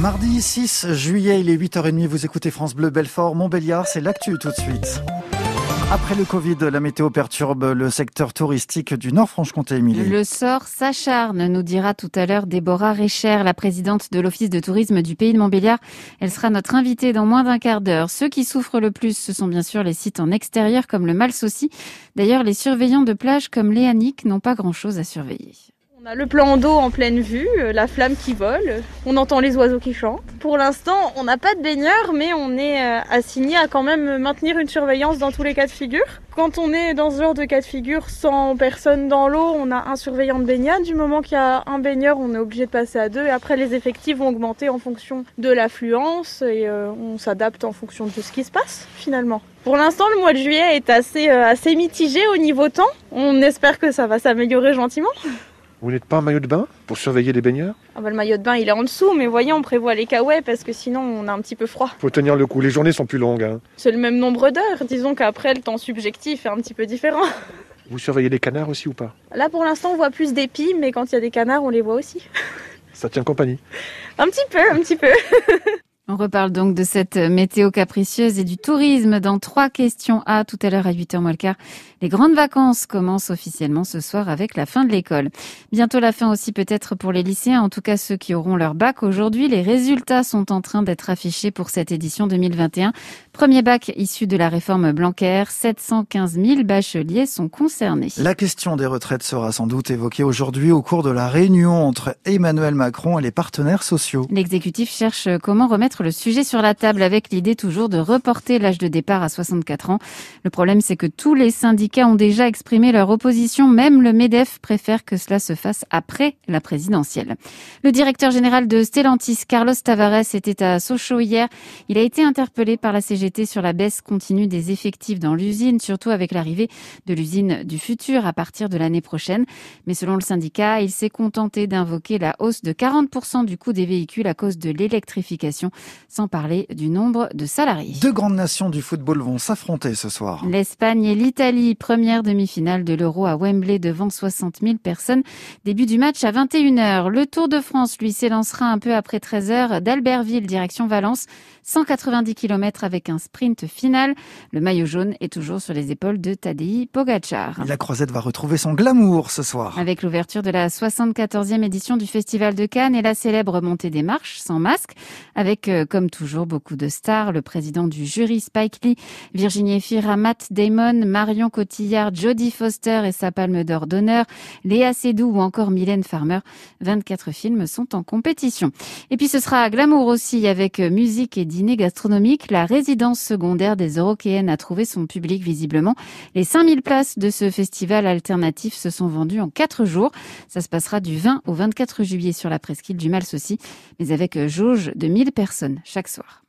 Mardi 6 juillet, il est 8h30, vous écoutez France Bleu Belfort, Montbéliard, c'est l'actu tout de suite. Après le Covid, la météo perturbe le secteur touristique du Nord-Franche-Comté, Émilie. Le sort s'acharne, nous dira tout à l'heure Déborah Récher, la présidente de l'Office de tourisme du pays de Montbéliard. Elle sera notre invitée dans moins d'un quart d'heure. Ceux qui souffrent le plus, ce sont bien sûr les sites en extérieur comme le Malsaucy. D'ailleurs, les surveillants de plage comme Léanique n'ont pas grand-chose à surveiller. On a le plan d'eau en pleine vue, euh, la flamme qui vole, on entend les oiseaux qui chantent. Pour l'instant, on n'a pas de baigneurs, mais on est euh, assigné à quand même maintenir une surveillance dans tous les cas de figure. Quand on est dans ce genre de cas de figure sans personne dans l'eau, on a un surveillant de baignade. Du moment qu'il y a un baigneur, on est obligé de passer à deux. Et après, les effectifs vont augmenter en fonction de l'affluence et euh, on s'adapte en fonction de ce qui se passe finalement. Pour l'instant, le mois de juillet est assez mitigé au niveau temps. On espère que ça va s'améliorer gentiment. Vous n'êtes pas en maillot de bain pour surveiller les baigneurs? Ah bah, Le maillot de bain, il est en dessous, mais voyez, on prévoit les kawaii parce que sinon, on a un petit peu froid. Faut tenir le coup, les journées sont plus longues. Hein. C'est le même nombre d'heures, disons qu'après, le temps subjectif est un petit peu différent. Vous surveillez les canards aussi ou pas? Là, pour l'instant, on voit plus d'épis, mais quand il y a des canards, on les voit aussi. Ça tient compagnie Un petit peu, un petit peu. On reparle donc de cette météo capricieuse et du tourisme dans trois questions A tout à l'heure à 8h moins le quart. Les grandes vacances commencent officiellement ce soir avec la fin de l'école. Bientôt la fin aussi peut-être pour les lycéens, en tout cas ceux qui auront leur bac aujourd'hui. Les résultats sont en train d'être affichés pour cette édition 2021. Premier bac issu de la réforme Blanquer, 715 000 bacheliers sont concernés. La question des retraites sera sans doute évoquée aujourd'hui au cours de la réunion entre Emmanuel Macron et les partenaires sociaux. L'exécutif cherche comment remettre le sujet sur la table avec l'idée toujours de reporter l'âge de départ à 64 ans. Le problème, c'est que tous les syndicats ont déjà exprimé leur opposition. Même le MEDEF préfère que cela se fasse après la présidentielle. Le directeur général de Stellantis, Carlos Tavares, était à Sochaux hier. Il a été interpellé par la CGT sur la baisse continue des effectifs dans l'usine, surtout avec l'arrivée de l'usine du futur à partir de l'année prochaine. Mais selon le syndicat, il s'est contenté d'invoquer la hausse de 40% du coût des véhicules à cause de l'électrification sans parler du nombre de salariés. Deux grandes nations du football vont s'affronter ce soir. L'Espagne et l'Italie, première demi-finale de l'Euro à Wembley devant 60 000 personnes. Début du match à 21h. Le Tour de France, lui, s'élancera un peu après 13h d'Albertville, direction Valence. 190 km avec un sprint final. Le maillot jaune est toujours sur les épaules de Tadej Pogacar. La croisette va retrouver son glamour ce soir. Avec l'ouverture de la 74e édition du Festival de Cannes et la célèbre montée des marches sans masque, avec comme toujours beaucoup de stars, le président du jury Spike Lee, Virginie Efira, Matt Damon, Marion Cotillard, Jodie Foster et sa palme d'or d'honneur, Léa Seydoux ou encore Mylène Farmer. 24 films sont en compétition. Et puis ce sera glamour aussi avec musique et dîner gastronomique, la résidence secondaire des Eurokéennes a trouvé son public visiblement. Les 5000 places de ce festival alternatif se sont vendues en 4 jours. Ça se passera du 20 au 24 juillet sur la presqu'île du Mals aussi, mais avec jauge de 1000 chaque soir.